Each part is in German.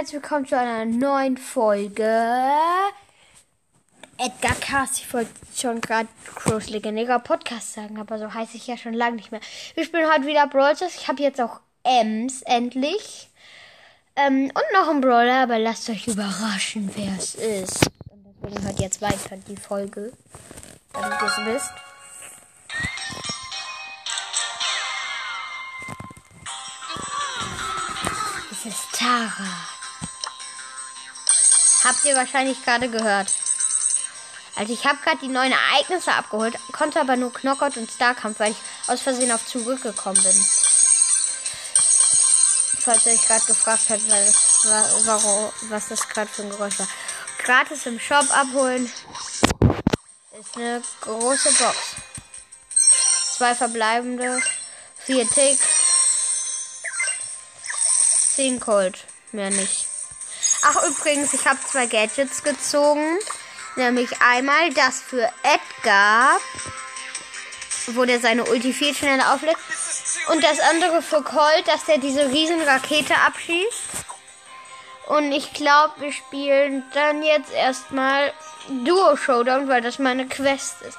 herzlich willkommen zu einer neuen Folge. Edgar Cast. Ich wollte schon gerade Crows legendärer Podcast sagen, aber so heiße ich ja schon lange nicht mehr. Wir spielen heute wieder Brawl Stars. Ich habe jetzt auch Ems endlich. Ähm, und noch ein Brawler, aber lasst euch überraschen, wer es ist. Und deswegen hört jetzt weiter die Folge, damit ihr es wisst. Es ist Tara. Habt ihr wahrscheinlich gerade gehört. Also ich habe gerade die neuen Ereignisse abgeholt, konnte aber nur Knockout und Starkampf, weil ich aus Versehen auf zurückgekommen bin. Falls ihr euch gerade gefragt habt, warum, was das gerade für ein Geräusch war. Gratis im Shop abholen. Ist eine große Box. Zwei verbleibende. Vier Tick. Zehn Cold. Mehr nicht. Ach, übrigens, ich habe zwei Gadgets gezogen. Nämlich einmal das für Edgar, wo der seine Ulti viel schneller auflädt. Und das andere für Colt, dass der diese riesen Rakete abschießt. Und ich glaube, wir spielen dann jetzt erstmal Duo Showdown, weil das meine Quest ist.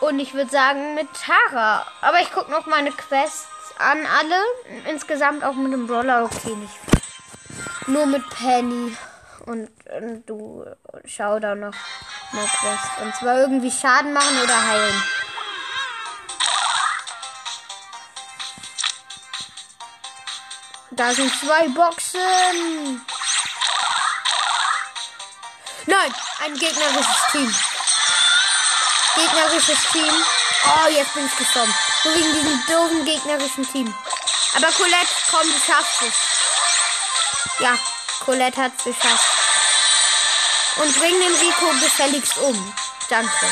Und ich würde sagen mit Tara. Aber ich gucke noch meine Quests an, alle. Insgesamt auch mit dem Brawler, okay, nicht viel. Nur mit Penny. Und, und du schau da noch eine Quest. Und zwar irgendwie Schaden machen oder heilen. Da sind zwei Boxen. Nein, ein gegnerisches Team. Gegnerisches Team. Oh, jetzt bin ich gestorben. Nur wegen diesem doofen gegnerischen Team. Aber Colette, komm, du schaffst es. Ja, Colette hat es geschafft. Und bring den Rico gefälligst um. Danke.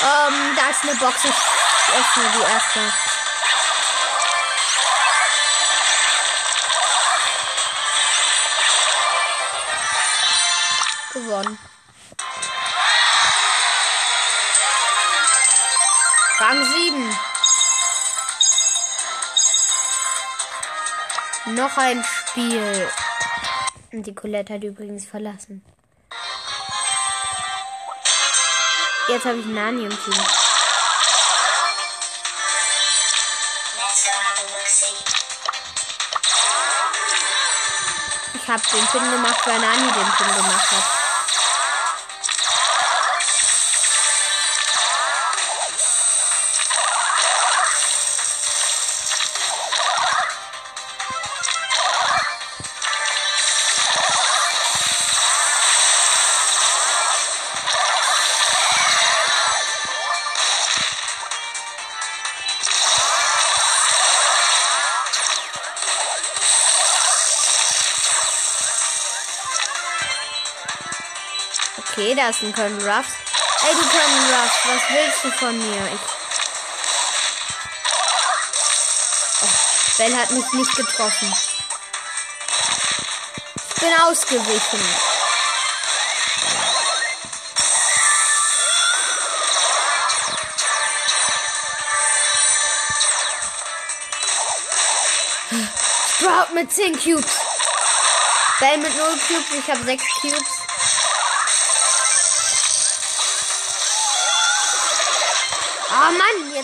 Ähm, da ist eine Box. Ich öffne die erste. Noch ein Spiel. Und die Colette hat übrigens verlassen. Jetzt habe ich Nani im Team. Ich habe den Pin gemacht, weil Nani den Pin gemacht hat. Okay, da ist ein Colonel Ruffs. Ey, du Colonel Ruffs, was willst du von mir? Ich oh, Bell hat mich nicht getroffen. Ich bin ausgewichen. Sprout mit 10 Cubes. Bell mit 0 Cubes, ich habe 6 Cubes.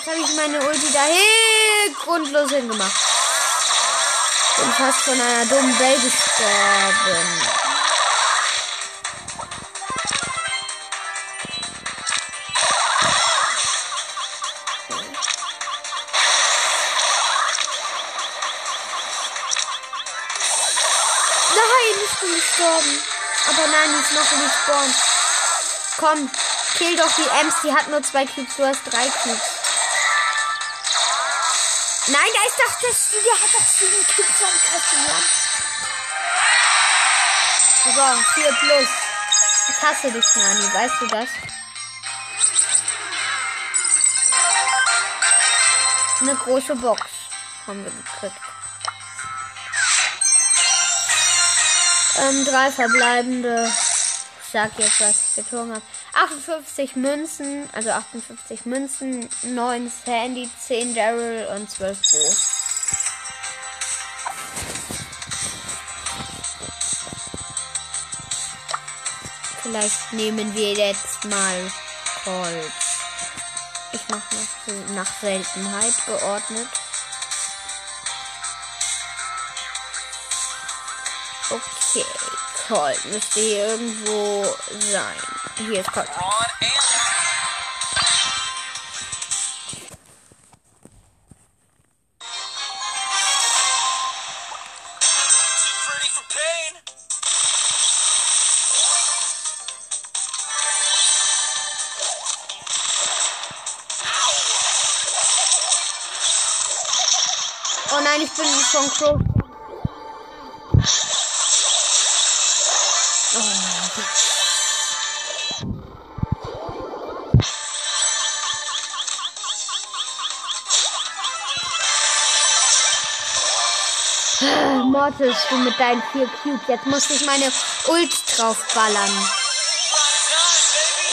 Jetzt habe ich meine Ulti dahin grundlos hingemacht. Bin fast von einer dummen Bell gestorben. Nein, ich bin gestorben. Aber nein, die ist noch respawned. Komm, kill doch die Ems. Die hat nur zwei Cubes. Du hast drei Cubes. Nein, da ist doch das. Die hat doch sieben Cubes am Kasten, ja. So, 4 plus. Ich hasse dich, Nani. Weißt du das? Eine große Box haben wir gekriegt. Ähm, drei verbleibende. sag jetzt, was ich gezogen habe. 58 Münzen, also 58 Münzen, 9 Sandy, 10 Daryl und 12 Bo. Vielleicht nehmen wir jetzt mal Colt. Ich mache noch nach Seltenheit geordnet. Okay, Colt müsste hier irgendwo sein. Hier ist Colt. Oh nein, ich bin von Crow. Mortis, du mit deinen vier Cubes. Jetzt musste ich meine Ult drauf ballern.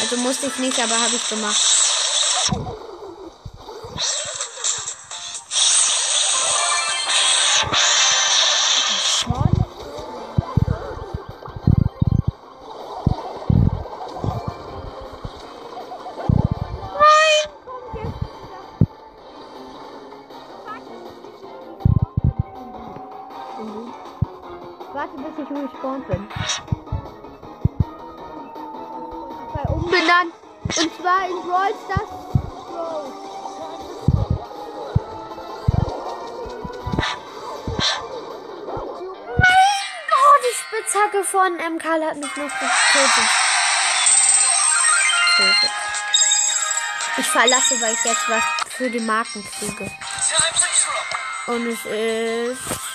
Also musste ich nicht, aber habe ich gemacht. Warte, bis ich respawned bin. Umbenannt. Und zwar in Brawl Stars. Oh, die Spitzhacke von M. Karl hat mich noch getötet. Tötet. Ich verlasse, weil ich jetzt was für die Marken kriege. Und es ist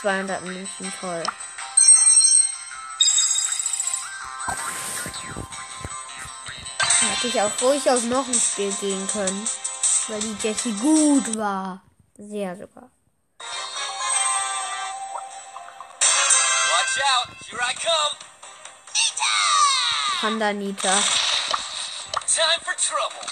200 Münzen, toll. Hätte ich auch ruhig auf noch ein Spiel gehen können. Weil die Jessie gut war. Sehr sogar. Watch out, here I come. Panda Nita. Time for trouble.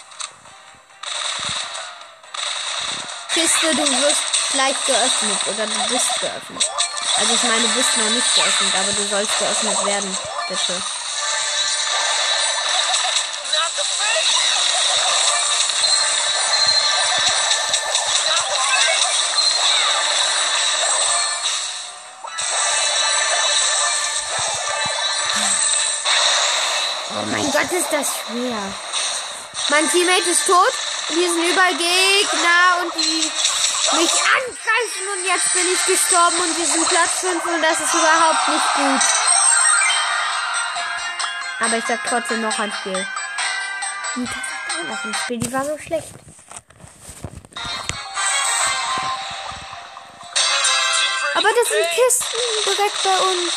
Kiste, du wirst gleich geöffnet. Oder du bist geöffnet. Also ich meine, du bist noch nicht geöffnet, aber du sollst geöffnet werden. Bitte. Oh mein Gott, ist das schwer. Mein Teammate ist tot. Und hier sind überall Gegner und die mich angreifen. Und jetzt bin ich gestorben und wir sind Platz 5 und das ist überhaupt nicht gut. Aber ich sag trotzdem noch ein Spiel. Und das ist auch noch ein Spiel, die war so schlecht. Aber das sind. Kisten direkt bei uns.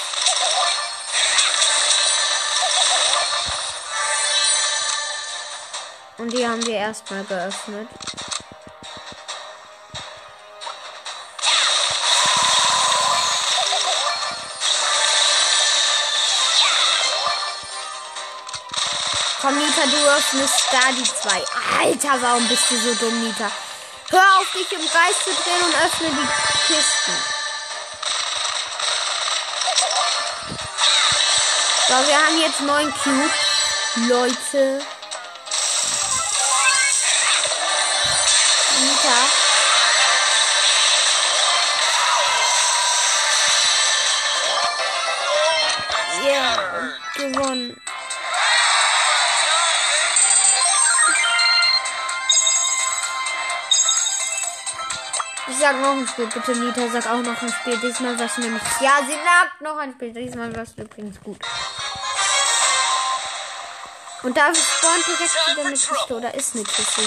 Und die haben wir erstmal geöffnet. Komm, Nita, du öffnest da die zwei. Alter, warum bist du so dumm, Nita? Hör auf, dich im Kreis zu drehen und öffne die Kisten. So, wir haben jetzt neun Cubes. Leute. Nita. Ein Spiel, bitte Nita, sag auch noch ein Spiel. Diesmal was nämlich. Ja, sie sagt noch ein Spiel. Diesmal was übrigens gut. Und da spawnt direkt wieder eine Kiste oder ist eine Kiste.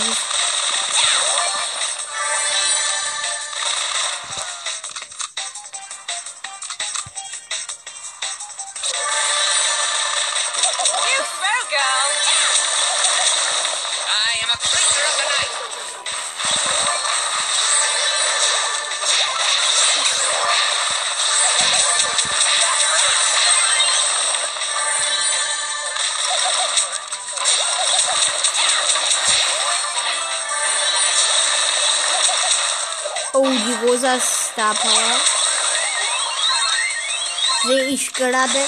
Die rosa Star Power. Sehe ich gerade.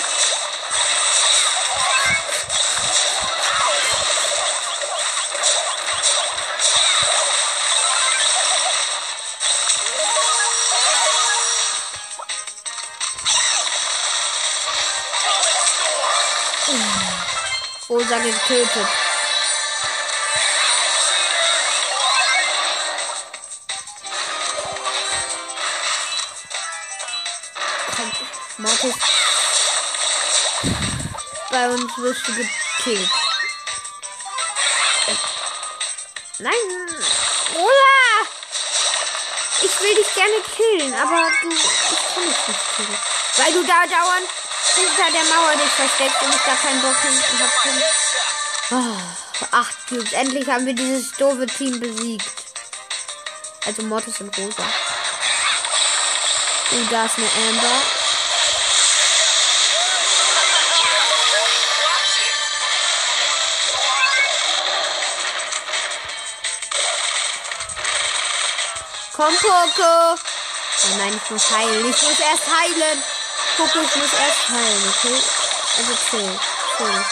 Rosa getötet. Mortis. Bei uns wirst du gekillt. Nein! Rosa! Ich will dich gerne killen, aber du. Ich kann dich nicht killen. Weil du da dauernd hinter der Mauer dich versteckst und ich da keinen Bock hinten hab. Oh, acht Cubes. Endlich haben wir dieses doofe Team besiegt. Also Mortis und Rosa. Und da ist eine Amber. Komm, Poco. Oh nein, ich muss heilen. Ich muss erst heilen. Poco, ich muss erst heilen, okay? Also chill. Chill.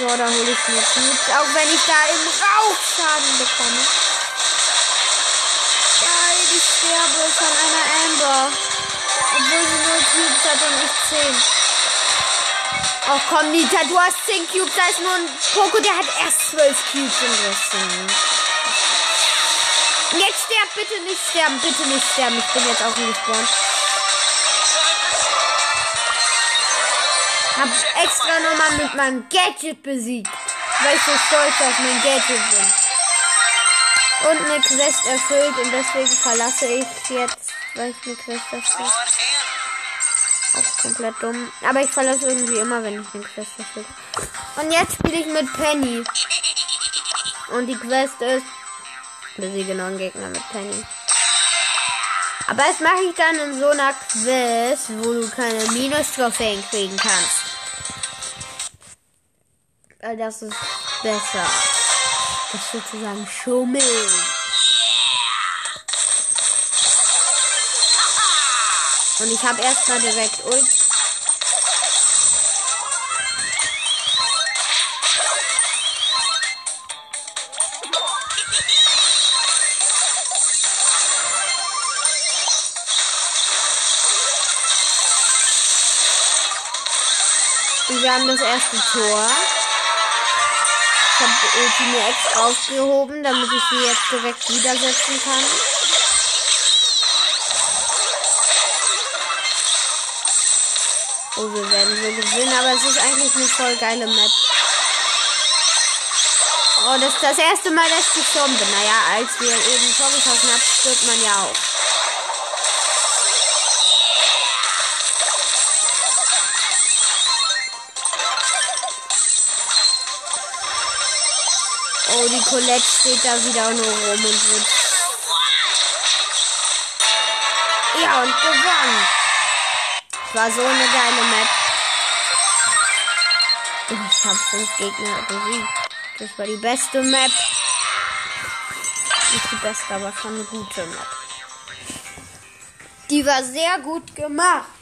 So, da hole ich mir Cubes. Auch wenn ich da im Rauch Schaden bekomme. Nein, ich sterbe von einer Amber. Obwohl sie nur Cubes hat und ich 10. Oh komm, Nita, du hast 10 Cubes. Da ist nur ein Poco, der hat erst 12 Cubes hast 10. Jetzt sterb, bitte nicht sterben, bitte nicht sterben. Ich bin jetzt auch respawned. Hab extra nochmal mit meinem Gadget besiegt. Weil ich so stolz auf mein Gadget bin. Und eine Quest erfüllt und deswegen verlasse ich jetzt, weil ich eine Quest erfüllt. Auch komplett dumm. Aber ich verlasse irgendwie immer, wenn ich eine Quest erfüllt. Und jetzt spiele ich mit Penny. Und die Quest ist, besiege noch einen Gegner mit Penny. Aber das mache ich dann in so einer Quest, wo du keine Minus-Trophäen kriegen kannst. Weil das ist besser. Das ist sozusagen Schummeln. Und ich habe erstmal direkt Ult. Haben das erste Tor. Ich habe die Ulti mir extra aufgehoben, damit ich sie jetzt direkt widersetzen kann. Oh, wir werden so gewinnen, aber es ist eigentlich eine voll geile Map. Oh, das ist das erste Mal, dass ich gestorben bin. Naja, als wir eben Tor geschossen haben, stirbt man ja auch. Colette steht da wieder nur rum und wird. Ja, und gewonnen. Es war so eine geile Map. Ich habe fünf Gegner besiegt. Das war die beste Map. Nicht die beste, aber schon eine gute Map. Die war sehr gut gemacht.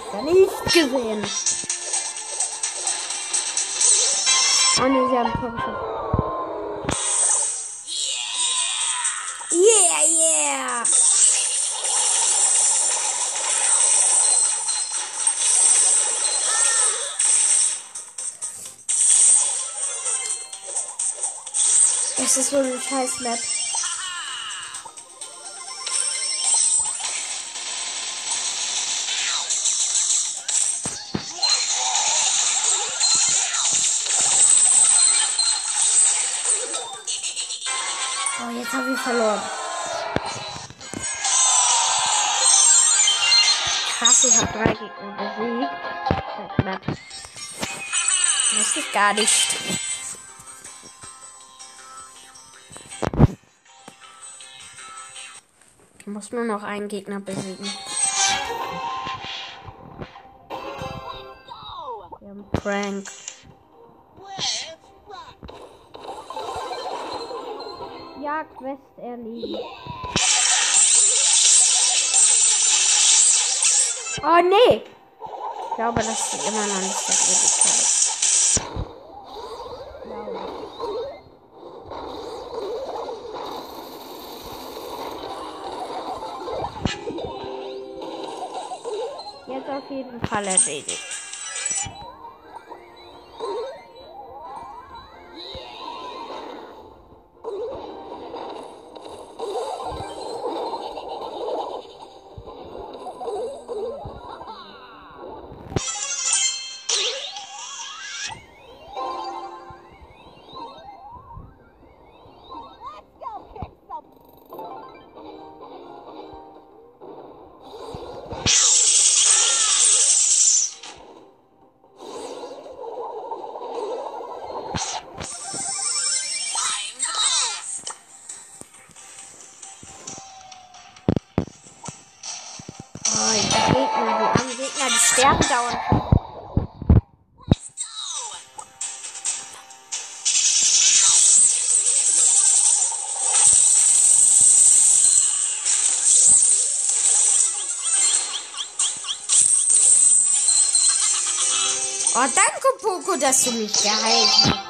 Ich gar nicht gesehen. Oh ne, sie haben Tor. Yeah, yeah. Es ist so eine scheiß Map. Gar nicht. Ich muss nur noch einen Gegner besiegen. Wir haben Frank. Ja, Quest erledigt. Oh nee! Ich glaube, das ist immer noch nicht der Ewigkeit. Jeden Fall erledigt. Oh, dass du mich gehalten hast.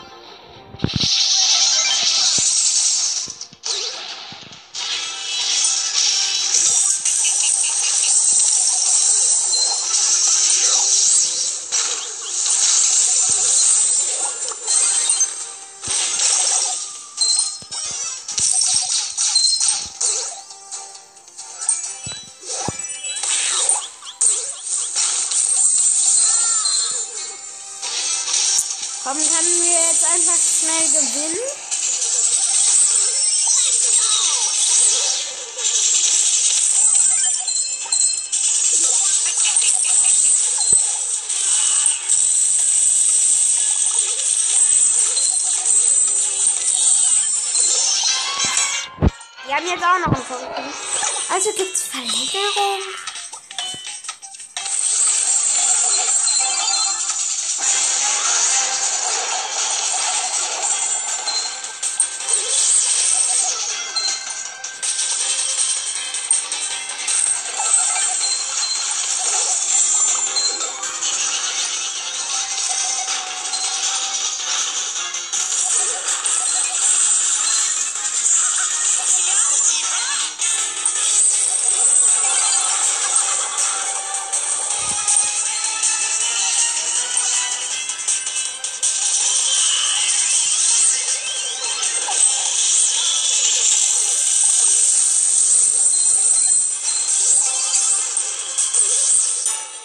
Komm, können wir jetzt einfach schnell gewinnen? Wir haben jetzt auch noch einen Punkt. Also gibt's Verlängerung?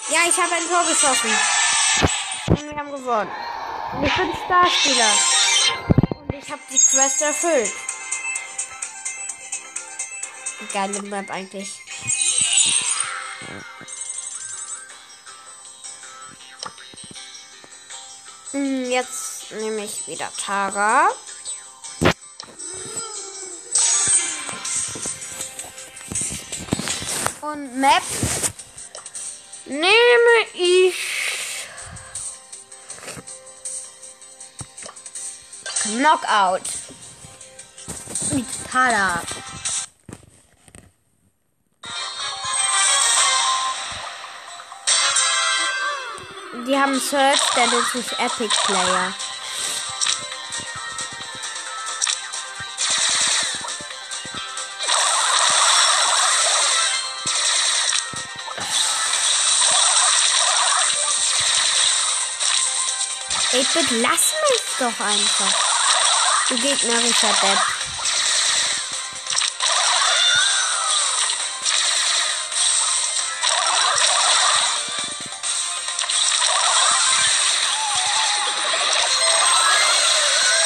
Ja, ich habe ein Tor geschossen. Und wir haben gewonnen. Und ich bin Starspieler. Und ich habe die Quest erfüllt. Geile Map eigentlich. Hm, Jetzt nehme ich wieder Tara. Und Map nehme ich Knockout mit Tara. Die haben Search, der nennt sich Epic Player. 8-Bit, lass mich doch einfach. Du gegnerischer Depp.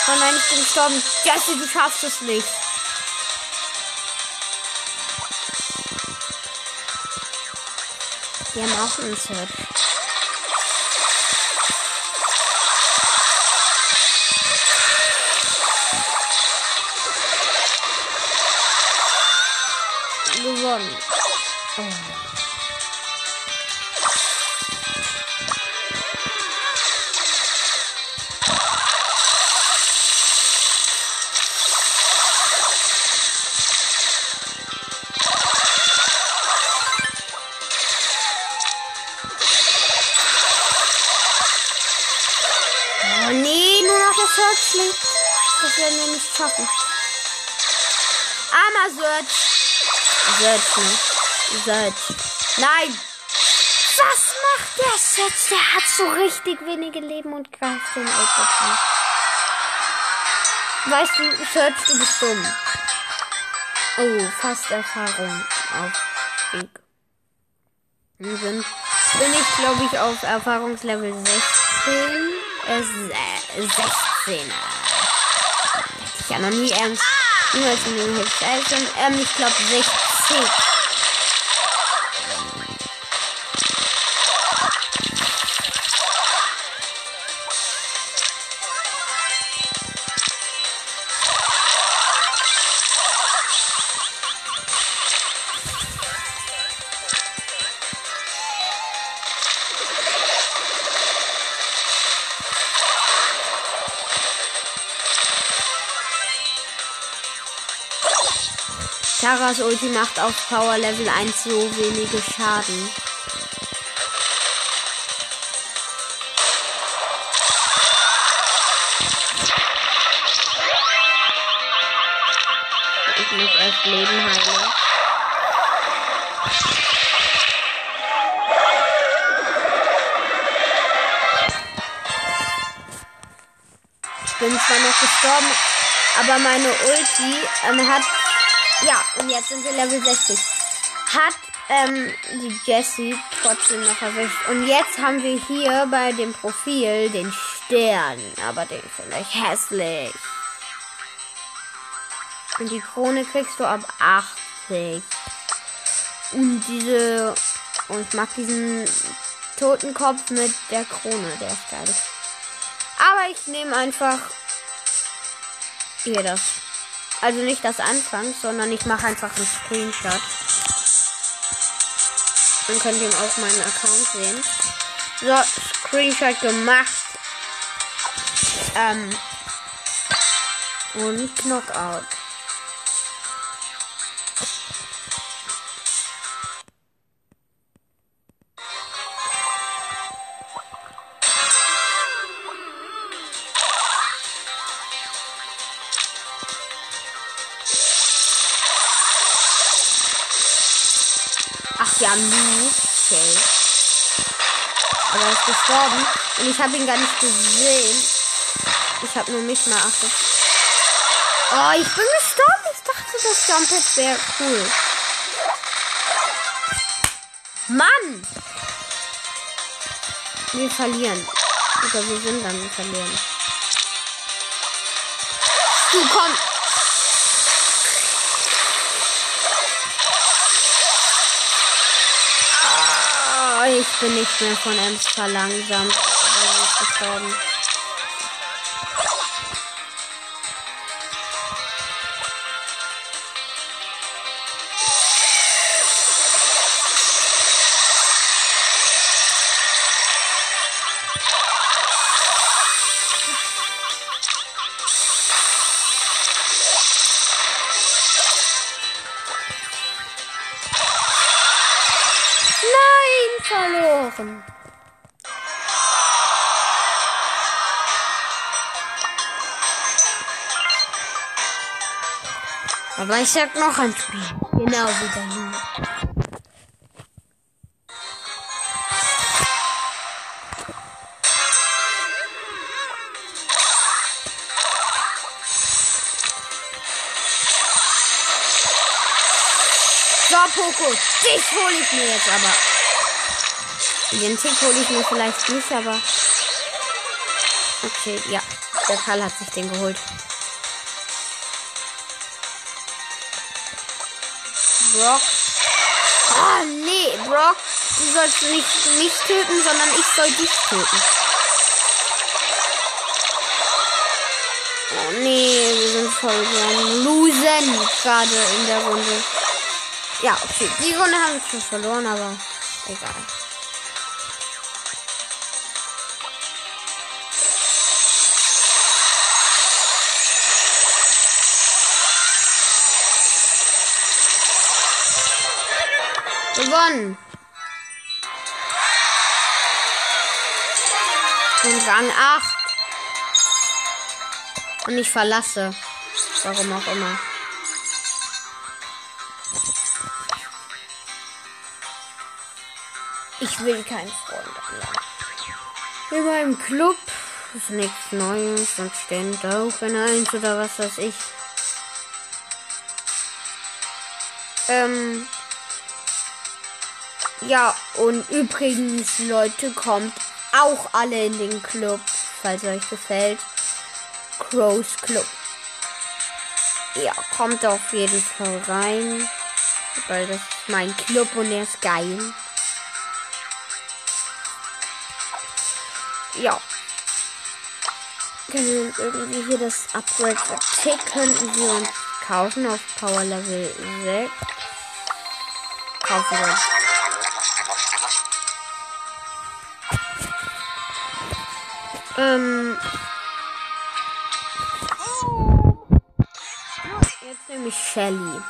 Oh nein, ich bin gestorben. Jesse, du schaffst es nicht. Wir machen es jetzt. Search. Search, ne? Search. Nein! Was macht der Search? Der hat so richtig wenige Leben und greift den 8 an. Weißt du, Search, du bist dumm. Oh, fast Erfahrung auf Weg. Wir sind, bin ich, glaube ich, auf Erfahrungslevel 16. Äh, 16. Hätte ich ja noch nie ernst. In den Hits. Also, ähm, ich glaube 60. Taras Ulti macht auf Power Level 1 so wenige Schaden. Ich muss erst Leben heilen. Ich bin zwar noch gestorben, aber meine Ulti ähm, hat ja, und jetzt sind wir Level 60. Hat ähm, die Jessie trotzdem noch erwischt. Und jetzt haben wir hier bei dem Profil den Stern. Aber den finde ich hässlich. Und die Krone kriegst du ab 80. Und diese. Und ich mag diesen Totenkopf mit der Krone. Der ist geil. Aber ich nehme einfach hier das. Also nicht das Anfang, sondern ich mache einfach einen Screenshot. Dann könnt ihr auf meinen Account sehen. So, Screenshot gemacht. Ähm. Und Knockout. Gestorben. Und ich habe ihn gar nicht gesehen. Ich habe nur mich mal achtet. Oh, ich bin gestorben. Ich dachte, das Jumpet wäre cool. Mann! Wir verlieren. Oder wir sind dann verlieren. Du komm! Ich bin nicht mehr von Ems verlangsamt. Also ist gestorben. Verloren. Aber ich sag noch ein Spiel. Genau wie der Lu. So, Poco, dich hole ich mir jetzt aber. Den Tick hole ich mir vielleicht nicht, aber. Okay, ja. Der Karl hat sich den geholt. Brock. Oh, nee, Brock du sollst nicht mich töten, sondern ich soll dich töten. Oh nee, wir sind voll so Losen gerade in der Runde. Ja, okay. Die Runde haben wir schon verloren, aber egal. Gewonnen. Und Rang 8. Und ich verlasse. Warum auch immer. Ich will keinen Freund einladen. In meinem Club ist nichts Neues und ständig auch in eins oder was weiß ich. Ähm. Ja, und übrigens, Leute, kommt auch alle in den Club, falls euch gefällt. Crows Club. Ja, kommt auf jeden Fall rein. Weil das ist mein Club und der ist geil. Ja. Können wir irgendwie hier das Upgrade Tick könnten wir uns kaufen auf Power Level 6. Kaufen wir uns. Ähm. Jetzt nehme ich Shelly.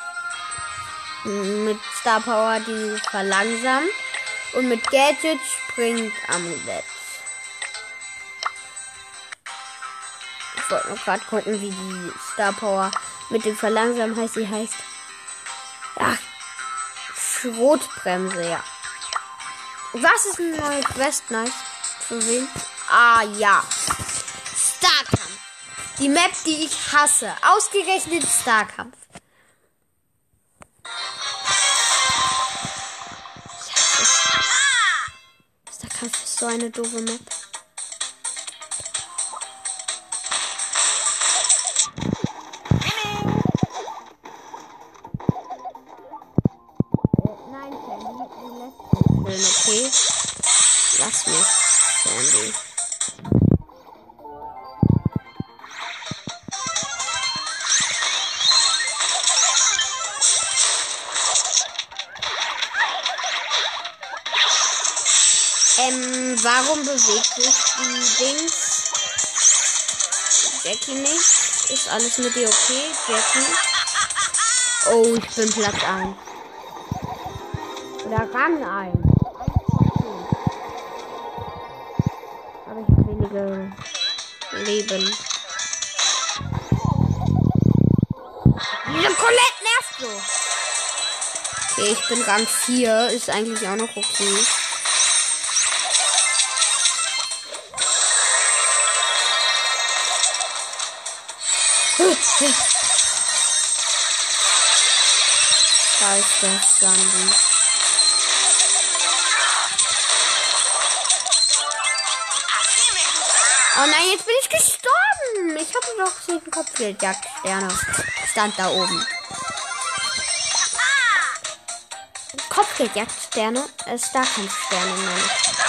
Mit Star Power die verlangsamt. Und mit Gadget springt Amulett. Ich wollte nur gerade gucken, wie die Star Power mit dem Verlangsamen heißt. Sie heißt. Ach, Schrotbremse, ja. Was ist eine neue Quest? Nice. Für wen? Ah, ja. Starkampf. Die Map, die ich hasse. Ausgerechnet Starkampf. Starkampf ist so eine doofe Map. Dings? Jackie nicht? Ist alles mit dir okay, Jackie? Oh, ich bin Platz 1. Oder Rang 1. Aber ich habe wenige Leben. Diese Colette nervt so. Okay, ich bin Rang 4. Ist eigentlich auch noch okay. Da ist. Oh nein, jetzt bin ich gestorben. Ich hatte doch sieben Kopfgeldjagdsterne. Stand da oben. Kopfgeldjagdsterne? Äh, Starkampfsterne, meine ich.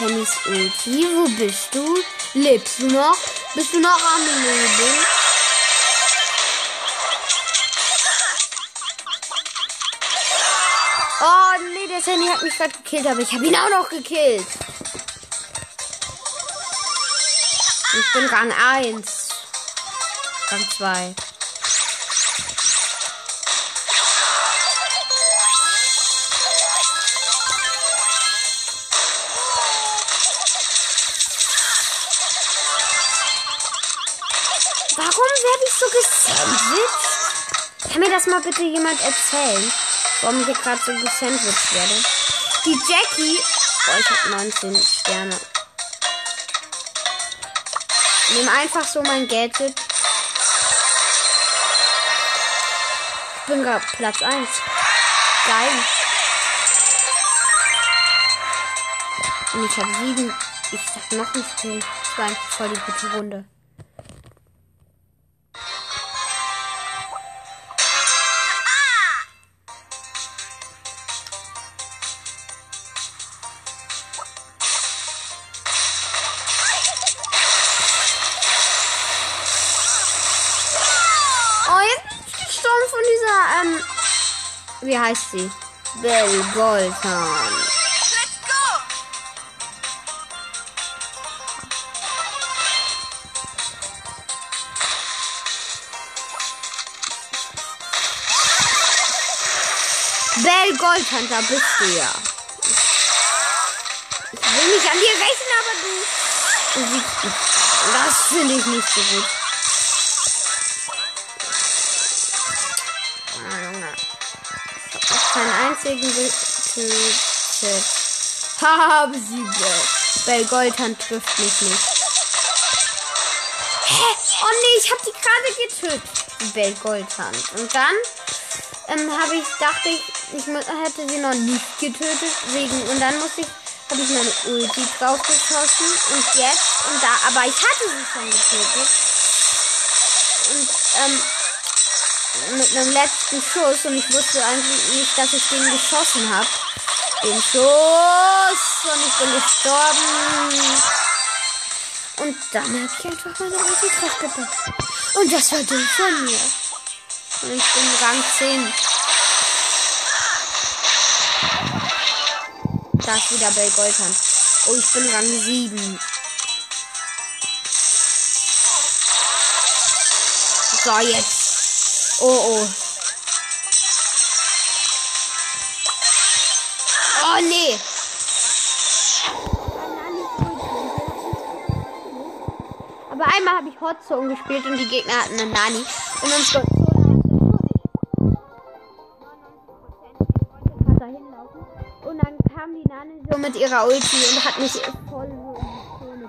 Pennys Ulti, wo bist du? Lebst du noch? Bist du noch am Leben? Oh nee, der Sandy hat mich gerade gekillt, aber ich habe ihn auch noch gekillt. Ich bin Rang 1. Rang 2. mal bitte jemand erzählen? Warum ich gerade so gesandwiched werde? Die Jackie. Oh, ich habe 19 Sterne. Nimm einfach so mein Gadget. Ich bin gerade Platz 1. Geil. Und ich habe sieben. Ich sag noch nicht viel. Das war voll die gute Runde. Goldhand, da bist du ja. Ich will nicht an dir rächen, aber du. mich. Das finde ich nicht so gut. Ich hab keinen einzigen getötet. Habe sie Bell. Bell Goldhand trifft mich nicht. Hä? Oh nee, ich habe die gerade getötet. Bell Goldhand. Und dann ähm, habe ich, dachte ich, ich hätte sie noch nicht getötet, wegen, und dann musste ich, habe ich meine Ulti drauf geschossen und jetzt, und da, aber ich hatte sie schon getötet. Und, ähm, mit einem letzten Schuss und ich wusste eigentlich nicht, dass ich den geschossen habe. Den Schuss und ich bin gestorben. Und dann habe ich einfach meine Ulti draufgepackt. Und das war dumm von mir. Und ich bin Rang 10. Da ist wieder Bell Goldhand. Oh, ich bin Rang 7. So, jetzt. Oh, oh. Oh, nee. Aber einmal habe ich Hotzone gespielt und die Gegner hatten eine Nani. Und unsere kam die Nani so mit ihrer Ulti und hat mich voll so in die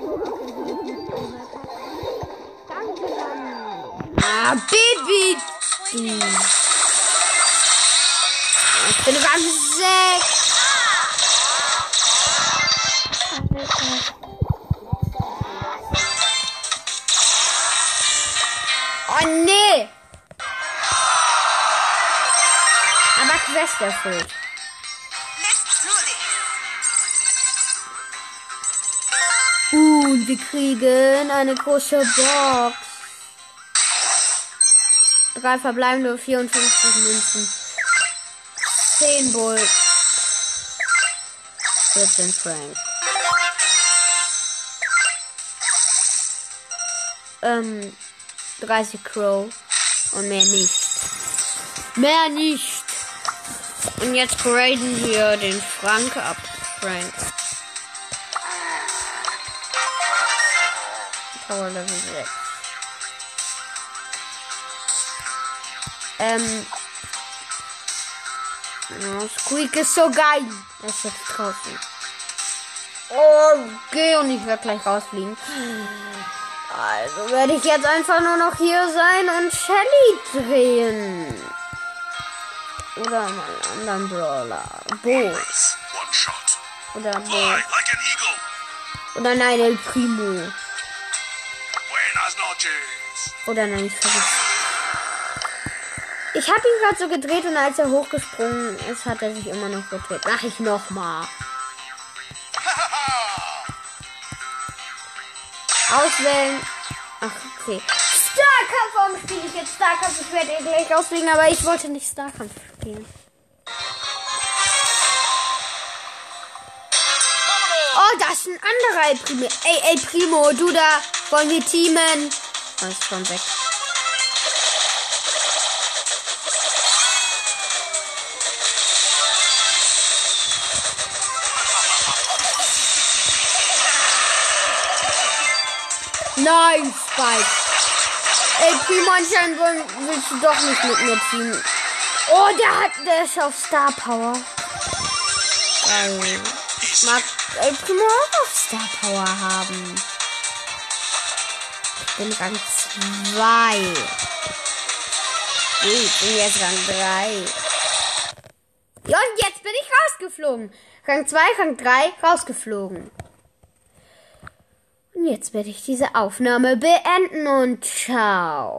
gebracht. Danke, Nani. Ah, Baby! Ich bin Rang 6. Let's do this! Uh, wir kriegen eine große Box. Drei verbleibende 54 Münzen. 10 Bull. 14 Frank. Ähm, 30 Crow. Und mehr nicht. Mehr nicht. Und jetzt graden wir den Frank ab. Frank. Power Level 6. Ähm. Oh, Squeak ist so geil. Er ist jetzt draußen. Okay, und ich werde gleich rausfliegen. Also werde ich jetzt einfach nur noch hier sein und Shelly drehen. Oder mal einen anderen Brawler. Bo. Oder Bo. Oder nein, El Primo. Oder nein, ich versuch's. Ich habe ihn gerade so gedreht und als er hochgesprungen ist, hat er sich immer noch gedreht. Mach ich nochmal. Auswählen. Ach, okay. Warum spiele ich jetzt Starkampf? Ich werde ihn gleich rausfliegen, aber ich wollte nicht Starkampf spielen. Oh, da ist ein anderer El Primo. Ey, El Primo, du da. Wollen wir teamen? Oh, ist schon weg. Nein, Spike. Ey, Primo, anscheinend willst du doch nicht mit mir teamen. Oh, der hat, der ist auf Star Power. Geil. Mag El Primo auch auf Star Power haben. Ich bin Rang 2. Ich bin jetzt Rang 3. Ja, und jetzt bin ich rausgeflogen. Rang 2, Rang 3, rausgeflogen. Jetzt werde ich diese Aufnahme beenden und ciao.